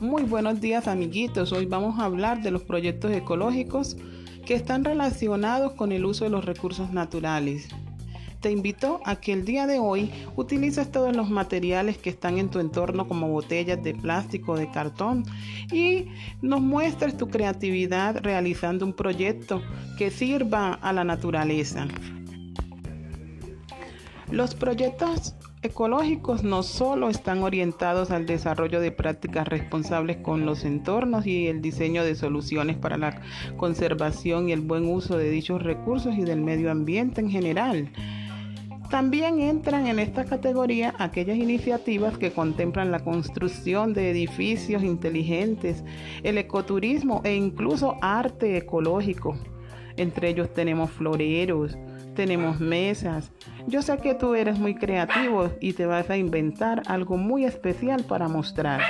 Muy buenos días amiguitos. Hoy vamos a hablar de los proyectos ecológicos que están relacionados con el uso de los recursos naturales. Te invito a que el día de hoy utilices todos los materiales que están en tu entorno como botellas de plástico, de cartón y nos muestres tu creatividad realizando un proyecto que sirva a la naturaleza. Los proyectos ecológicos no solo están orientados al desarrollo de prácticas responsables con los entornos y el diseño de soluciones para la conservación y el buen uso de dichos recursos y del medio ambiente en general. También entran en esta categoría aquellas iniciativas que contemplan la construcción de edificios inteligentes, el ecoturismo e incluso arte ecológico. Entre ellos tenemos floreros, tenemos mesas. Yo sé que tú eres muy creativo y te vas a inventar algo muy especial para mostrar.